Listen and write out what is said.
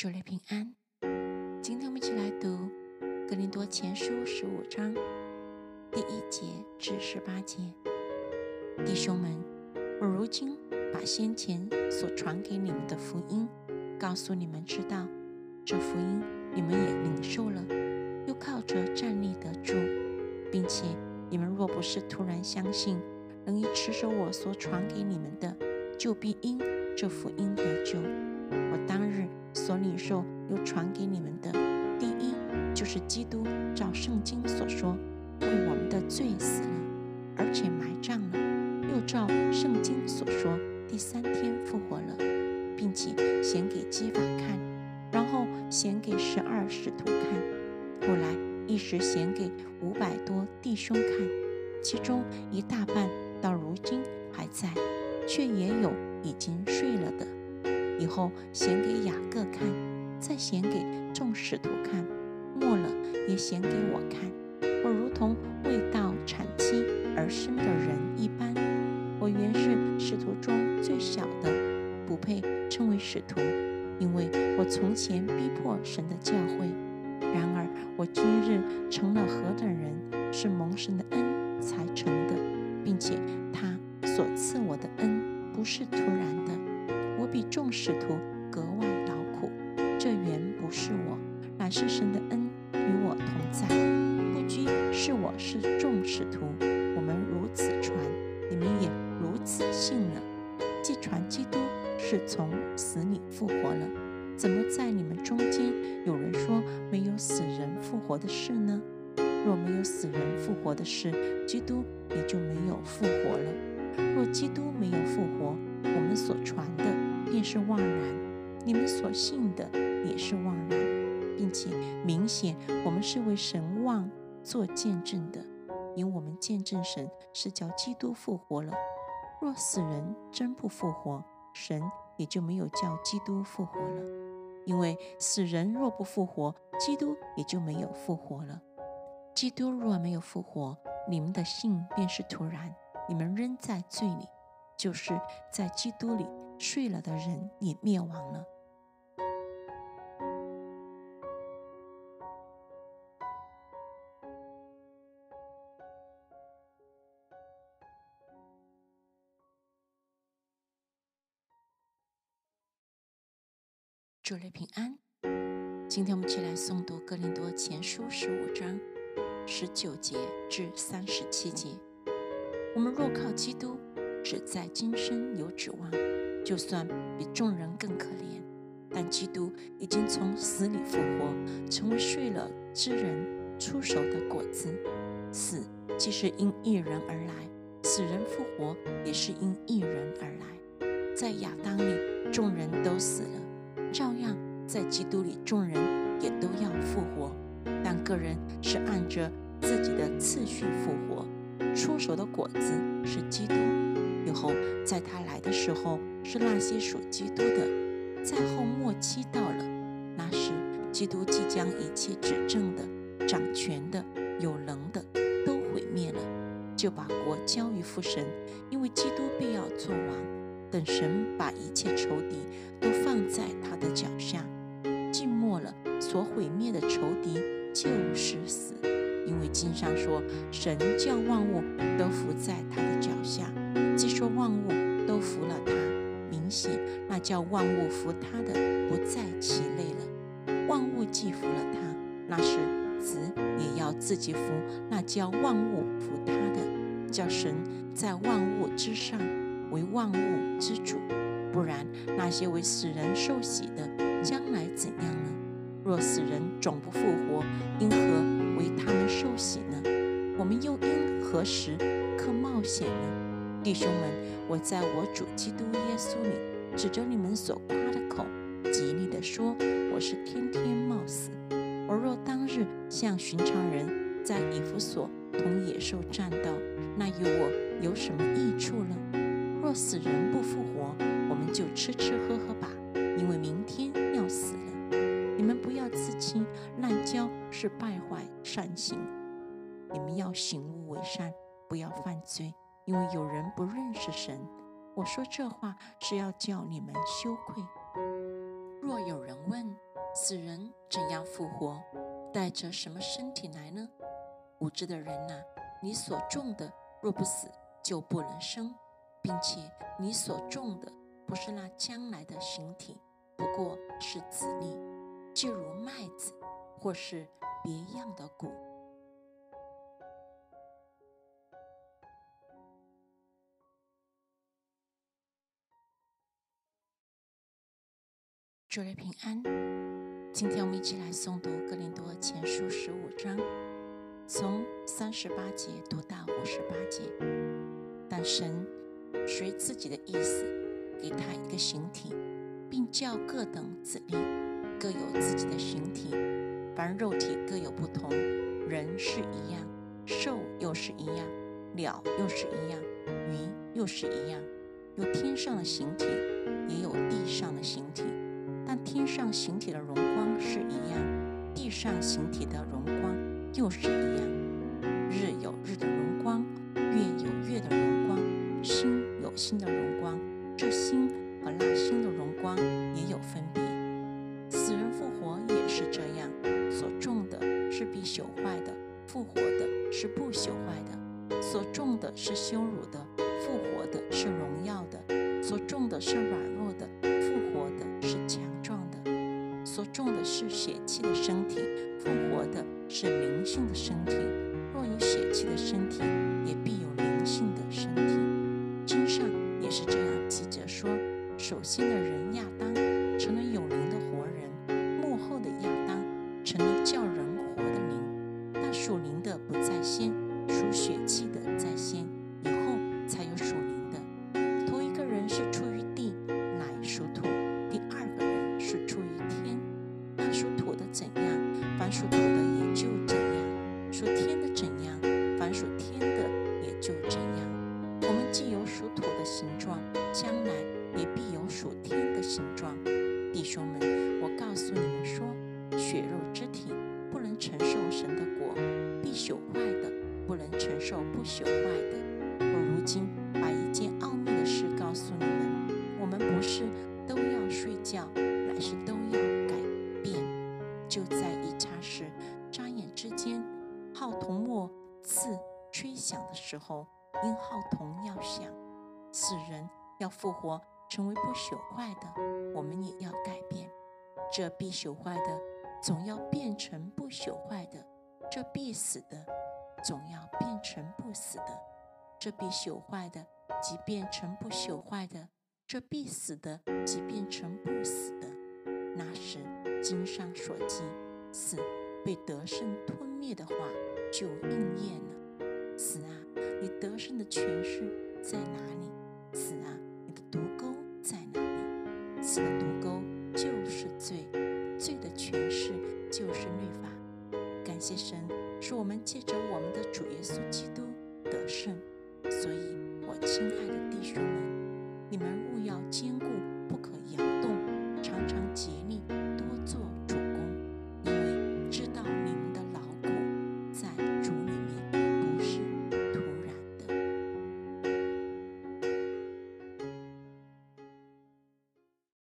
主内平安。今天我们一起来读《格林多前书》十五章第一节至十八节。弟兄们，我如今把先前所传给你们的福音告诉你们，知道这福音你们也领受了，又靠着站立得住，并且你们若不是突然相信，仍以持守我所传给你们的，就必因这福音得救。我当日所领受又传给你们的，第一就是基督照圣经所说，为我们的罪死了，而且埋葬了，又照圣经所说，第三天复活了，并且显给基法看，然后显给十二使徒看，后来一时显给五百多弟兄看，其中一大半到如今还在，却也有已经睡了的。以后显给雅各看，再显给众使徒看，末了也显给我看。我如同未到产期而生的人一般。我原是使徒中最小的，不配称为使徒，因为我从前逼迫神的教会。然而我今日成了何等人，是蒙神的恩才成的，并且他所赐我的恩不是突然的。我比众使徒格外劳苦，这原不是我，乃是神的恩与我同在。不拘是我是众使徒，我们如此传，你们也如此信了。既传基督是从死里复活了，怎么在你们中间有人说没有死人复活的事呢？若没有死人复活的事，基督也就没有复活了。若基督没有复活，我们所传的。便是妄然，你们所信的也是妄然，并且明显我们是为神望做见证的，因我们见证神是叫基督复活了。若死人真不复活，神也就没有叫基督复活了。因为死人若不复活，基督也就没有复活了。基督若没有复活，你们的信便是徒然，你们仍在罪里，就是在基督里。睡了的人也灭亡了。祝你平安。今天我们一起来诵读《哥林多前书》十五章十九节至三十七节。我们若靠基督，只在今生有指望。就算比众人更可怜，但基督已经从死里复活，成为睡了之人出手的果子。死既是因一人而来，死人复活也是因一人而来。在亚当里，众人都死了，照样在基督里，众人也都要复活。但个人是按着自己的次序复活。出手的果子是基督。以后在他来的时候。是那些属基督的，在后末期到了，那时基督即将一切执政的、掌权的、有能的都毁灭了，就把国交于父神，因为基督必要做王。等神把一切仇敌都放在他的脚下，静默了，所毁灭的仇敌就是死，经上说，神叫万物都伏在他的脚下，既说万物都服了他。明显那叫万物服他的不在其内了。万物既服了他，那是子也要自己服那叫万物服他的，叫神在万物之上为万物之主。不然，那些为死人受洗的将来怎样呢？若死人总不复活，因何为他们受洗呢？我们又因何时可冒险呢？弟兄们，我在我主基督耶稣里，指着你们所夸的口，极力地说，我是天天冒死。我若当日像寻常人，在以弗所同野兽战斗，那与我有什么益处呢？若死人不复活，我们就吃吃喝喝吧，因为明天要死了。你们不要自欺，滥交是败坏善行。你们要醒悟为善，不要犯罪。因为有人不认识神，我说这话是要叫你们羞愧。若有人问死人怎样复活？带着什么身体来呢？无知的人呐，你所种的若不死，就不能生，并且你所种的不是那将来的形体，不过是籽粒，就如麦子或是别样的谷。主日平安，今天我们一起来诵读《哥林多前书》十五章，从三十八节读到五十八节。但神随自己的意思，给他一个形体，并叫各等子粒各有自己的形体。凡肉体各有不同，人是一样，兽又是一样，鸟又是一样，鱼又是一样。有天上的形体，也有地上的形体。但天上形体的荣光是一样，地上形体的荣光又是一样。日有日的荣光，月有月的荣光，星有星的荣光。这星和那星的荣光也有分别。死人复活也是这样，所种的是必朽坏的，复活的是不朽坏的；所种的是羞辱的，复活的是荣耀的；所种的是软弱的，复活的是强壮的。所种的是血气的身体，复活的是灵性的身。属灵的不在先，属血气的在先，以后才有属灵的。头一个人是出于地，乃属土；第二个人是出于天。属土的怎样，凡属土的也就怎样；属天的怎样，凡属天的也就怎样。我们既有属土的形状，将来也必有属天的形状。弟兄们，我告诉你们说，血肉之体不能承受神的果，必朽坏的不能承受不朽坏的。我如今把一件奥秘的事告诉你们：我们不是都要睡觉，乃是都要改变。就在一刹时，眨眼之间，号筒末次吹响的时候，因号筒要响，死人要复活，成为不朽坏的，我们也要改变。这必朽坏的，总要变成不朽坏的；这必死的，总要变成不死的；这必朽坏的，即变成不朽坏的；这必死的，即变成不死的。那时，经上所记死被得胜吞灭的话就应验了。死啊，你得胜的权势在哪里？死啊，你的毒钩在哪里？死的毒。坚固不可摇动，常常结。